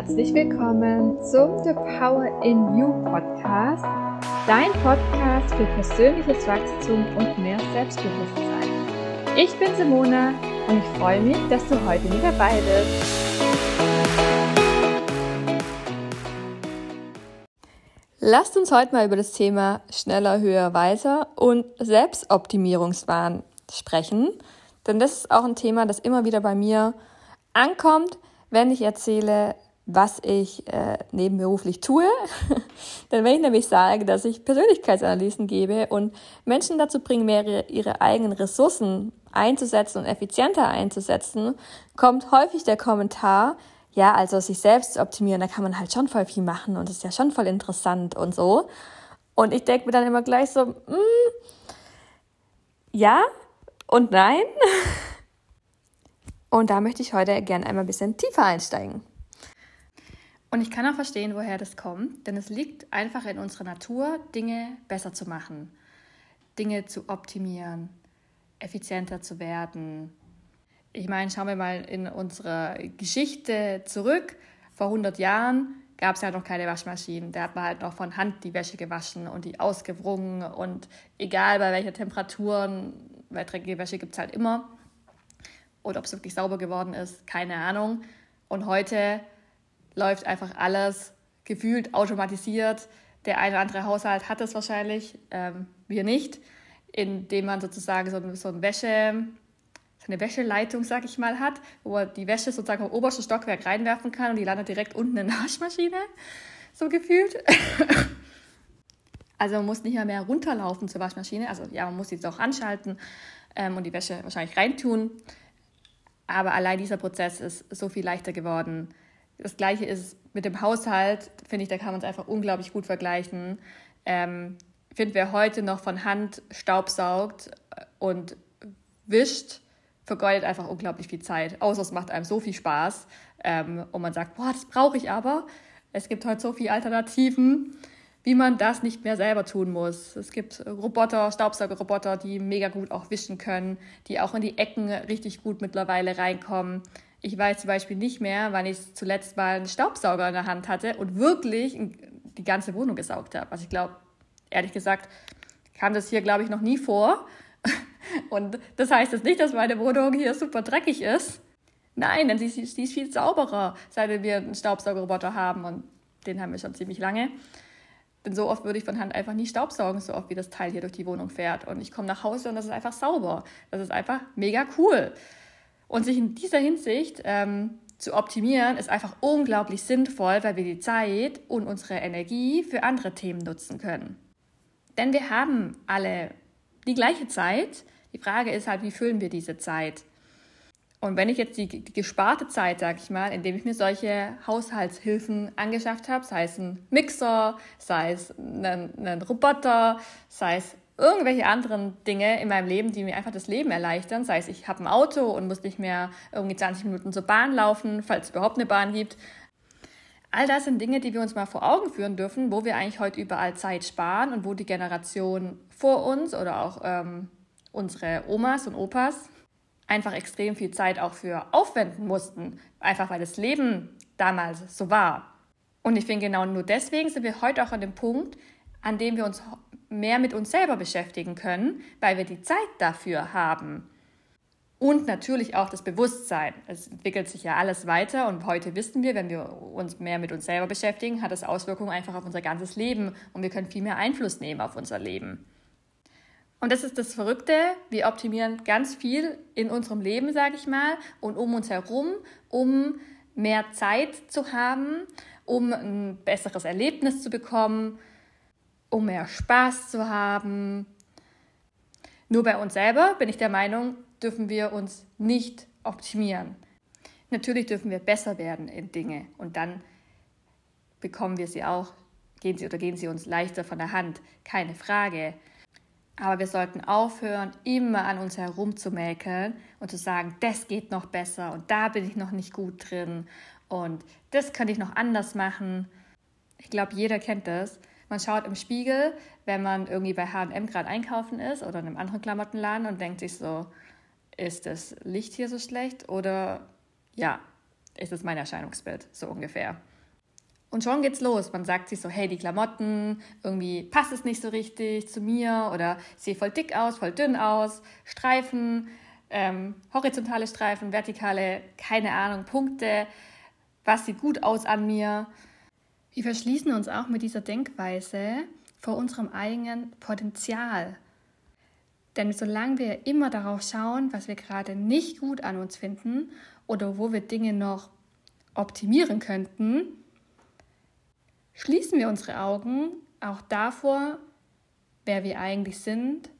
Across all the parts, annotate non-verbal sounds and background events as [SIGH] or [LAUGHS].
herzlich willkommen zum The Power in You Podcast, dein Podcast für persönliches Wachstum und mehr Selbstbewusstsein. Ich bin Simona und ich freue mich, dass du heute mit dabei bist. Lasst uns heute mal über das Thema schneller, höher, weiter und Selbstoptimierungswahn sprechen, denn das ist auch ein Thema, das immer wieder bei mir ankommt, wenn ich erzähle, was ich äh, nebenberuflich tue. [LAUGHS] Denn wenn ich nämlich sage, dass ich Persönlichkeitsanalysen gebe und Menschen dazu bringe, mehr ihre eigenen Ressourcen einzusetzen und effizienter einzusetzen, kommt häufig der Kommentar, ja, also sich selbst zu optimieren, da kann man halt schon voll viel machen und ist ja schon voll interessant und so. Und ich denke mir dann immer gleich so, mm, ja und nein. [LAUGHS] Und da möchte ich heute gerne einmal ein bisschen tiefer einsteigen. Und ich kann auch verstehen, woher das kommt, denn es liegt einfach in unserer Natur, Dinge besser zu machen, Dinge zu optimieren, effizienter zu werden. Ich meine, schauen wir mal in unsere Geschichte zurück. Vor 100 Jahren gab es ja noch keine Waschmaschinen. Da hat man halt noch von Hand die Wäsche gewaschen und die ausgewrungen. Und egal bei welcher Temperaturen, weil dreckige Wäsche gibt es halt immer. Oder ob es wirklich sauber geworden ist, keine Ahnung. Und heute läuft einfach alles gefühlt automatisiert. Der eine oder andere Haushalt hat es wahrscheinlich, ähm, wir nicht, indem man sozusagen so, so ein Wäsche, eine Wäscheleitung, sag ich mal, hat, wo man die Wäsche sozusagen im obersten Stockwerk reinwerfen kann und die landet direkt unten in der Waschmaschine, so gefühlt. also man muss nicht mehr, mehr runterlaufen zur Waschmaschine, also ja, man muss sie auch anschalten ähm, und die Wäsche wahrscheinlich reintun. Aber allein dieser Prozess ist so viel leichter geworden. Das gleiche ist mit dem Haushalt, finde ich, da kann man es einfach unglaublich gut vergleichen. Ähm, finde, wer heute noch von Hand staubsaugt und wischt, vergeudet einfach unglaublich viel Zeit. Außer es macht einem so viel Spaß ähm, und man sagt, boah, das brauche ich aber. Es gibt heute so viele Alternativen, wie man das nicht mehr selber tun muss. Es gibt Roboter, Staubsaugerroboter, die mega gut auch wischen können, die auch in die Ecken richtig gut mittlerweile reinkommen. Ich weiß zum Beispiel nicht mehr, wann ich zuletzt mal einen Staubsauger in der Hand hatte und wirklich die ganze Wohnung gesaugt habe. Also ich glaube, ehrlich gesagt, kam das hier, glaube ich, noch nie vor. [LAUGHS] Und das heißt jetzt nicht, dass meine Wohnung hier super dreckig ist. Nein, denn sie, sie ist viel sauberer, seit wir einen Staubsaugerroboter haben und den haben wir schon ziemlich lange. Denn so oft würde ich von Hand einfach nie staubsaugen, so oft wie das Teil hier durch die Wohnung fährt. Und ich komme nach Hause und das ist einfach sauber. Das ist einfach mega cool. Und sich in dieser Hinsicht ähm, zu optimieren, ist einfach unglaublich sinnvoll, weil wir die Zeit und unsere Energie für andere Themen nutzen können. Denn wir haben alle die gleiche Zeit. Die Frage ist halt, wie füllen wir diese Zeit? Und wenn ich jetzt die, die gesparte Zeit, sag ich mal, indem ich mir solche Haushaltshilfen angeschafft habe, sei es ein Mixer, sei es ein, ein Roboter, sei es irgendwelche anderen Dinge in meinem Leben, die mir einfach das Leben erleichtern. Sei es, ich habe ein Auto und muss nicht mehr irgendwie 20 Minuten zur Bahn laufen, falls es überhaupt eine Bahn gibt. All das sind Dinge, die wir uns mal vor Augen führen dürfen, wo wir eigentlich heute überall Zeit sparen und wo die Generation vor uns oder auch ähm, unsere Omas und Opas einfach extrem viel Zeit auch für aufwenden mussten, einfach weil das Leben damals so war. Und ich finde, genau nur deswegen sind wir heute auch an dem Punkt, an dem wir uns mehr mit uns selber beschäftigen können, weil wir die Zeit dafür haben. Und natürlich auch das Bewusstsein. Es entwickelt sich ja alles weiter und heute wissen wir, wenn wir uns mehr mit uns selber beschäftigen, hat das Auswirkungen einfach auf unser ganzes Leben und wir können viel mehr Einfluss nehmen auf unser Leben. Und das ist das Verrückte, wir optimieren ganz viel in unserem Leben, sage ich mal, und um uns herum, um mehr Zeit zu haben, um ein besseres Erlebnis zu bekommen, um mehr Spaß zu haben. Nur bei uns selber bin ich der Meinung, dürfen wir uns nicht optimieren. Natürlich dürfen wir besser werden in Dinge und dann bekommen wir sie auch, gehen sie oder gehen sie uns leichter von der Hand, keine Frage. Aber wir sollten aufhören, immer an uns herumzumäkeln und zu sagen, das geht noch besser und da bin ich noch nicht gut drin und das könnte ich noch anders machen. Ich glaube, jeder kennt das. Man schaut im Spiegel, wenn man irgendwie bei HM gerade einkaufen ist oder in einem anderen Klamottenladen und denkt sich so, ist das Licht hier so schlecht oder ja, ist es mein Erscheinungsbild, so ungefähr. Und schon geht's los. Man sagt sich so, hey, die Klamotten, irgendwie passt es nicht so richtig zu mir oder sehe voll dick aus, voll dünn aus, Streifen, ähm, horizontale Streifen, vertikale, keine Ahnung, Punkte, was sieht gut aus an mir. Wir verschließen uns auch mit dieser Denkweise vor unserem eigenen Potenzial. Denn solange wir immer darauf schauen, was wir gerade nicht gut an uns finden oder wo wir Dinge noch optimieren könnten, schließen wir unsere Augen auch davor, wer wir eigentlich sind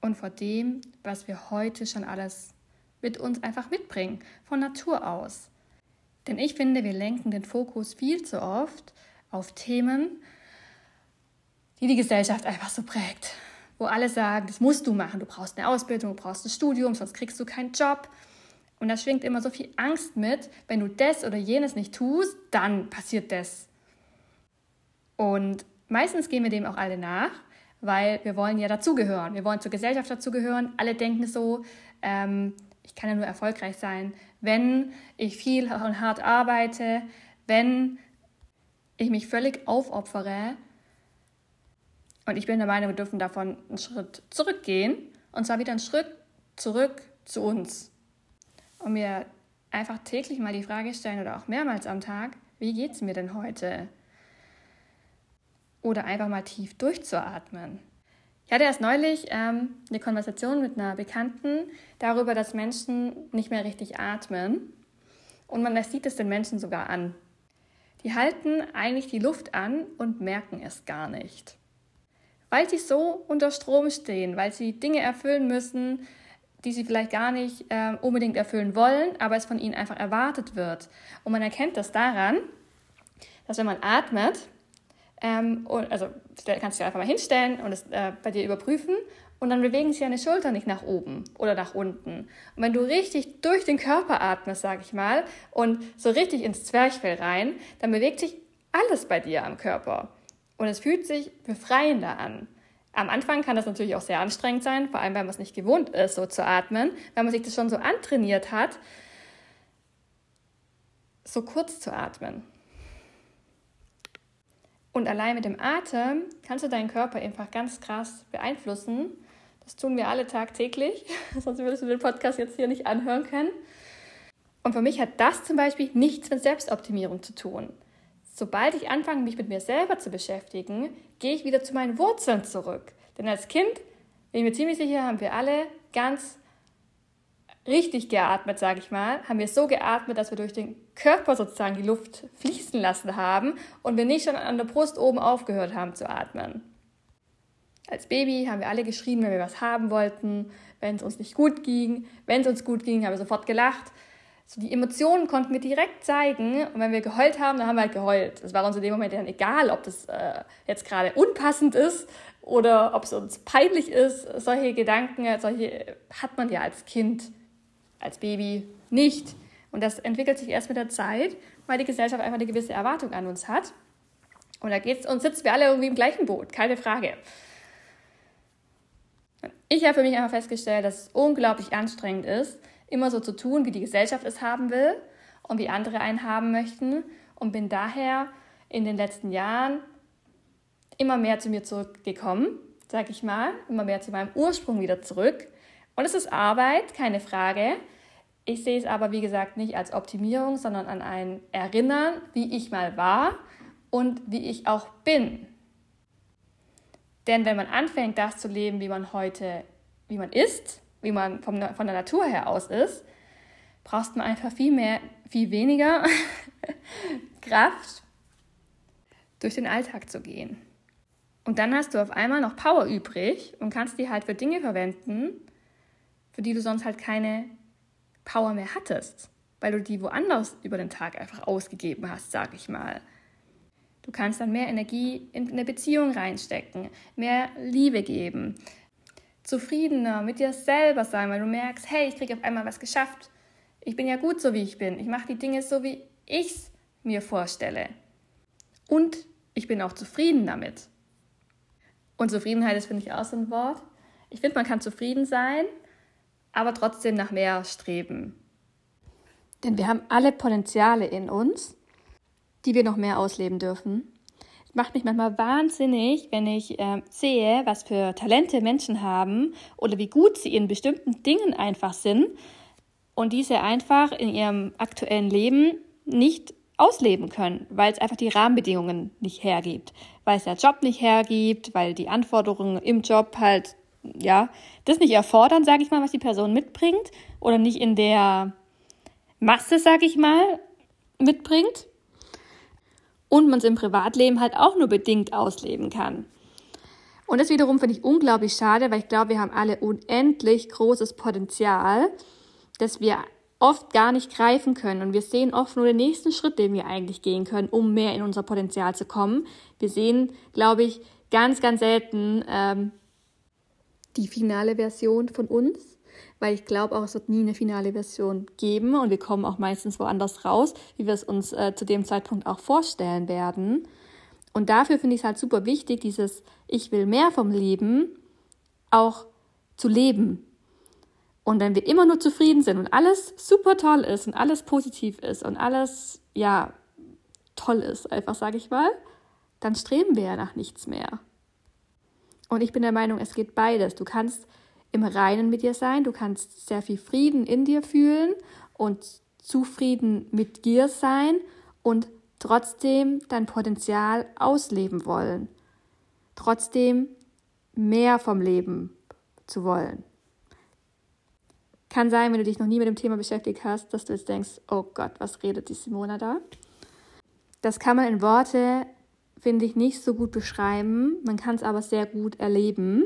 und vor dem, was wir heute schon alles mit uns einfach mitbringen, von Natur aus. Denn ich finde, wir lenken den Fokus viel zu oft auf Themen, die die Gesellschaft einfach so prägt. Wo alle sagen, das musst du machen, du brauchst eine Ausbildung, du brauchst ein Studium, sonst kriegst du keinen Job. Und da schwingt immer so viel Angst mit, wenn du das oder jenes nicht tust, dann passiert das. Und meistens gehen wir dem auch alle nach, weil wir wollen ja dazugehören. Wir wollen zur Gesellschaft dazugehören. Alle denken so, ähm, ich kann ja nur erfolgreich sein, wenn ich viel und hart arbeite, wenn ich mich völlig aufopfere. Und ich bin der Meinung, wir dürfen davon einen Schritt zurückgehen. Und zwar wieder einen Schritt zurück zu uns. Und mir einfach täglich mal die Frage stellen oder auch mehrmals am Tag, wie geht es mir denn heute? Oder einfach mal tief durchzuatmen. Ich hatte erst neulich ähm, eine Konversation mit einer Bekannten darüber, dass Menschen nicht mehr richtig atmen. Und man sieht es den Menschen sogar an. Die halten eigentlich die Luft an und merken es gar nicht. Weil sie so unter Strom stehen, weil sie Dinge erfüllen müssen, die sie vielleicht gar nicht äh, unbedingt erfüllen wollen, aber es von ihnen einfach erwartet wird. Und man erkennt das daran, dass wenn man atmet, ähm, und, also kannst du dich einfach mal hinstellen und es äh, bei dir überprüfen und dann bewegen sich deine Schultern nicht nach oben oder nach unten. Und wenn du richtig durch den Körper atmest, sag ich mal, und so richtig ins Zwerchfell rein, dann bewegt sich alles bei dir am Körper. Und es fühlt sich befreiender an. Am Anfang kann das natürlich auch sehr anstrengend sein, vor allem wenn man es nicht gewohnt ist, so zu atmen, wenn man sich das schon so antrainiert hat, so kurz zu atmen. Und allein mit dem Atem kannst du deinen Körper einfach ganz krass beeinflussen. Das tun wir alle tagtäglich, [LAUGHS] sonst würdest du den Podcast jetzt hier nicht anhören können. Und für mich hat das zum Beispiel nichts mit Selbstoptimierung zu tun. Sobald ich anfange, mich mit mir selber zu beschäftigen, gehe ich wieder zu meinen Wurzeln zurück. Denn als Kind, bin ich mir ziemlich sicher, haben wir alle ganz richtig geatmet, sage ich mal, haben wir so geatmet, dass wir durch den Körper sozusagen die Luft fließen lassen haben und wir nicht schon an der Brust oben aufgehört haben zu atmen. Als Baby haben wir alle geschrien, wenn wir was haben wollten, wenn es uns nicht gut ging. Wenn es uns gut ging, haben wir sofort gelacht. So die Emotionen konnten wir direkt zeigen und wenn wir geheult haben, dann haben wir halt geheult. Es war uns in dem Moment dann egal, ob das äh, jetzt gerade unpassend ist oder ob es uns peinlich ist. Solche Gedanken, solche hat man ja als Kind als Baby nicht. Und das entwickelt sich erst mit der Zeit, weil die Gesellschaft einfach eine gewisse Erwartung an uns hat. Und da geht's und sitzen wir alle irgendwie im gleichen Boot, keine Frage. Ich habe für mich einfach festgestellt, dass es unglaublich anstrengend ist, immer so zu tun, wie die Gesellschaft es haben will und wie andere einen haben möchten. Und bin daher in den letzten Jahren immer mehr zu mir zurückgekommen, sag ich mal, immer mehr zu meinem Ursprung wieder zurück und es ist Arbeit, keine Frage. Ich sehe es aber, wie gesagt, nicht als Optimierung, sondern an ein Erinnern, wie ich mal war und wie ich auch bin. Denn wenn man anfängt, das zu leben, wie man heute, wie man ist, wie man vom, von der Natur her aus ist, brauchst man einfach viel mehr, viel weniger [LAUGHS] Kraft, durch den Alltag zu gehen. Und dann hast du auf einmal noch Power übrig und kannst die halt für Dinge verwenden, für die du sonst halt keine Power mehr hattest, weil du die woanders über den Tag einfach ausgegeben hast, sag ich mal. Du kannst dann mehr Energie in eine Beziehung reinstecken, mehr Liebe geben, zufriedener mit dir selber sein, weil du merkst, hey, ich kriege auf einmal was geschafft. Ich bin ja gut so, wie ich bin. Ich mache die Dinge so, wie ich es mir vorstelle. Und ich bin auch zufrieden damit. Und Zufriedenheit ist, finde ich, auch so ein Wort. Ich finde, man kann zufrieden sein, aber trotzdem nach mehr streben. Denn wir haben alle Potenziale in uns, die wir noch mehr ausleben dürfen. Es macht mich manchmal wahnsinnig, wenn ich äh, sehe, was für Talente Menschen haben oder wie gut sie in bestimmten Dingen einfach sind und diese einfach in ihrem aktuellen Leben nicht ausleben können, weil es einfach die Rahmenbedingungen nicht hergibt, weil es der Job nicht hergibt, weil die Anforderungen im Job halt ja das nicht erfordern, sage ich mal, was die Person mitbringt oder nicht in der Masse, sage ich mal, mitbringt und man es im Privatleben halt auch nur bedingt ausleben kann. Und das wiederum finde ich unglaublich schade, weil ich glaube, wir haben alle unendlich großes Potenzial, das wir oft gar nicht greifen können. Und wir sehen oft nur den nächsten Schritt, den wir eigentlich gehen können, um mehr in unser Potenzial zu kommen. Wir sehen, glaube ich, ganz, ganz selten ähm, die finale Version von uns, weil ich glaube auch, es wird nie eine finale Version geben und wir kommen auch meistens woanders raus, wie wir es uns äh, zu dem Zeitpunkt auch vorstellen werden. Und dafür finde ich es halt super wichtig, dieses Ich will mehr vom Leben auch zu leben und wenn wir immer nur zufrieden sind und alles super toll ist und alles positiv ist und alles, ja, toll ist, einfach sage ich mal, dann streben wir ja nach nichts mehr. Und ich bin der Meinung, es geht beides. Du kannst im Reinen mit dir sein, du kannst sehr viel Frieden in dir fühlen und zufrieden mit dir sein und trotzdem dein Potenzial ausleben wollen. Trotzdem mehr vom Leben zu wollen. Kann sein, wenn du dich noch nie mit dem Thema beschäftigt hast, dass du jetzt denkst, oh Gott, was redet die Simona da? Das kann man in Worte, finde ich, nicht so gut beschreiben. Man kann es aber sehr gut erleben,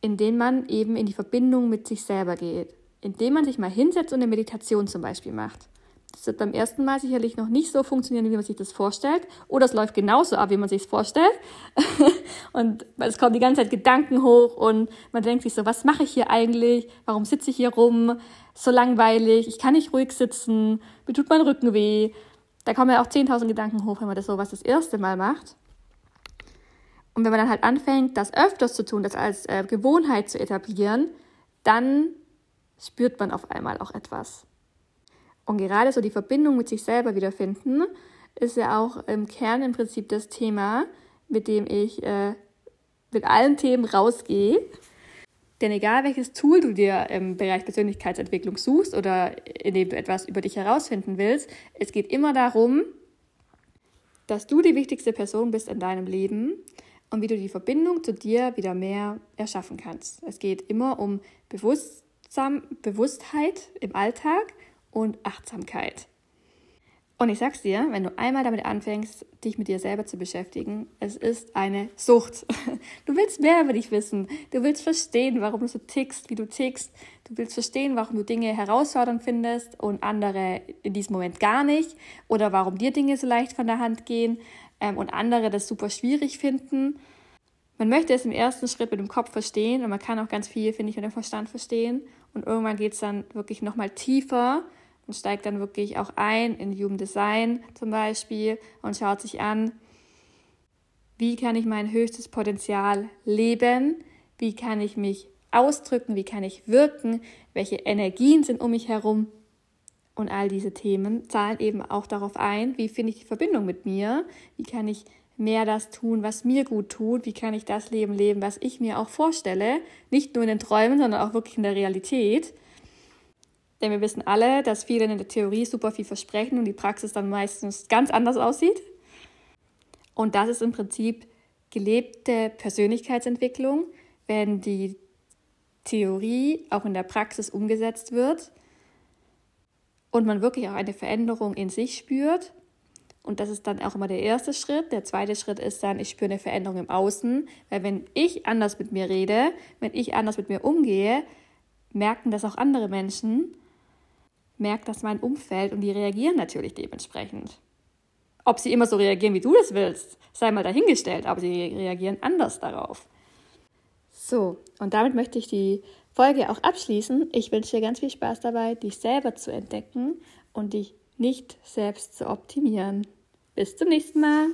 indem man eben in die Verbindung mit sich selber geht. Indem man sich mal hinsetzt und eine Meditation zum Beispiel macht. Das wird beim ersten Mal sicherlich noch nicht so funktionieren, wie man sich das vorstellt. Oder es läuft genauso ab, wie man sich es vorstellt. [LAUGHS] und es kommen die ganze Zeit Gedanken hoch und man denkt sich so, was mache ich hier eigentlich? Warum sitze ich hier rum? So langweilig, ich kann nicht ruhig sitzen, mir tut mein Rücken weh. Da kommen ja auch 10.000 Gedanken hoch, wenn man das so was das erste Mal macht. Und wenn man dann halt anfängt, das öfters zu tun, das als äh, Gewohnheit zu etablieren, dann spürt man auf einmal auch etwas. Und gerade so die Verbindung mit sich selber wiederfinden, ist ja auch im Kern im Prinzip das Thema, mit dem ich äh, mit allen Themen rausgehe. Denn egal welches Tool du dir im Bereich Persönlichkeitsentwicklung suchst oder in dem du etwas über dich herausfinden willst, es geht immer darum, dass du die wichtigste Person bist in deinem Leben und wie du die Verbindung zu dir wieder mehr erschaffen kannst. Es geht immer um Bewusstsein, Bewusstheit im Alltag und Achtsamkeit. Und ich sag's dir, wenn du einmal damit anfängst, dich mit dir selber zu beschäftigen, es ist eine Sucht. [LAUGHS] Du willst mehr über dich wissen. Du willst verstehen, warum du so tickst, wie du tickst. Du willst verstehen, warum du Dinge herausfordernd findest und andere in diesem Moment gar nicht. Oder warum dir Dinge so leicht von der Hand gehen ähm, und andere das super schwierig finden. Man möchte es im ersten Schritt mit dem Kopf verstehen und man kann auch ganz viel, finde ich, mit dem Verstand verstehen. Und irgendwann geht es dann wirklich nochmal tiefer und steigt dann wirklich auch ein in Human Design zum Beispiel und schaut sich an, wie kann ich mein höchstes Potenzial leben, wie kann ich mich ausdrücken, wie kann ich wirken, welche Energien sind um mich herum. Und all diese Themen zahlen eben auch darauf ein, wie finde ich die Verbindung mit mir, wie kann ich mehr das tun, was mir gut tut, wie kann ich das Leben leben, was ich mir auch vorstelle, nicht nur in den Träumen, sondern auch wirklich in der Realität. Denn wir wissen alle, dass viele in der Theorie super viel versprechen und die Praxis dann meistens ganz anders aussieht. Und das ist im Prinzip gelebte Persönlichkeitsentwicklung, wenn die Theorie auch in der Praxis umgesetzt wird und man wirklich auch eine Veränderung in sich spürt. Und das ist dann auch immer der erste Schritt. Der zweite Schritt ist dann, ich spüre eine Veränderung im Außen, weil wenn ich anders mit mir rede, wenn ich anders mit mir umgehe, merken das auch andere Menschen merkt das mein Umfeld und die reagieren natürlich dementsprechend. Ob sie immer so reagieren, wie du das willst, sei mal dahingestellt, aber sie reagieren anders darauf. So, und damit möchte ich die Folge auch abschließen. Ich wünsche dir ganz viel Spaß dabei, dich selber zu entdecken und dich nicht selbst zu optimieren. Bis zum nächsten Mal.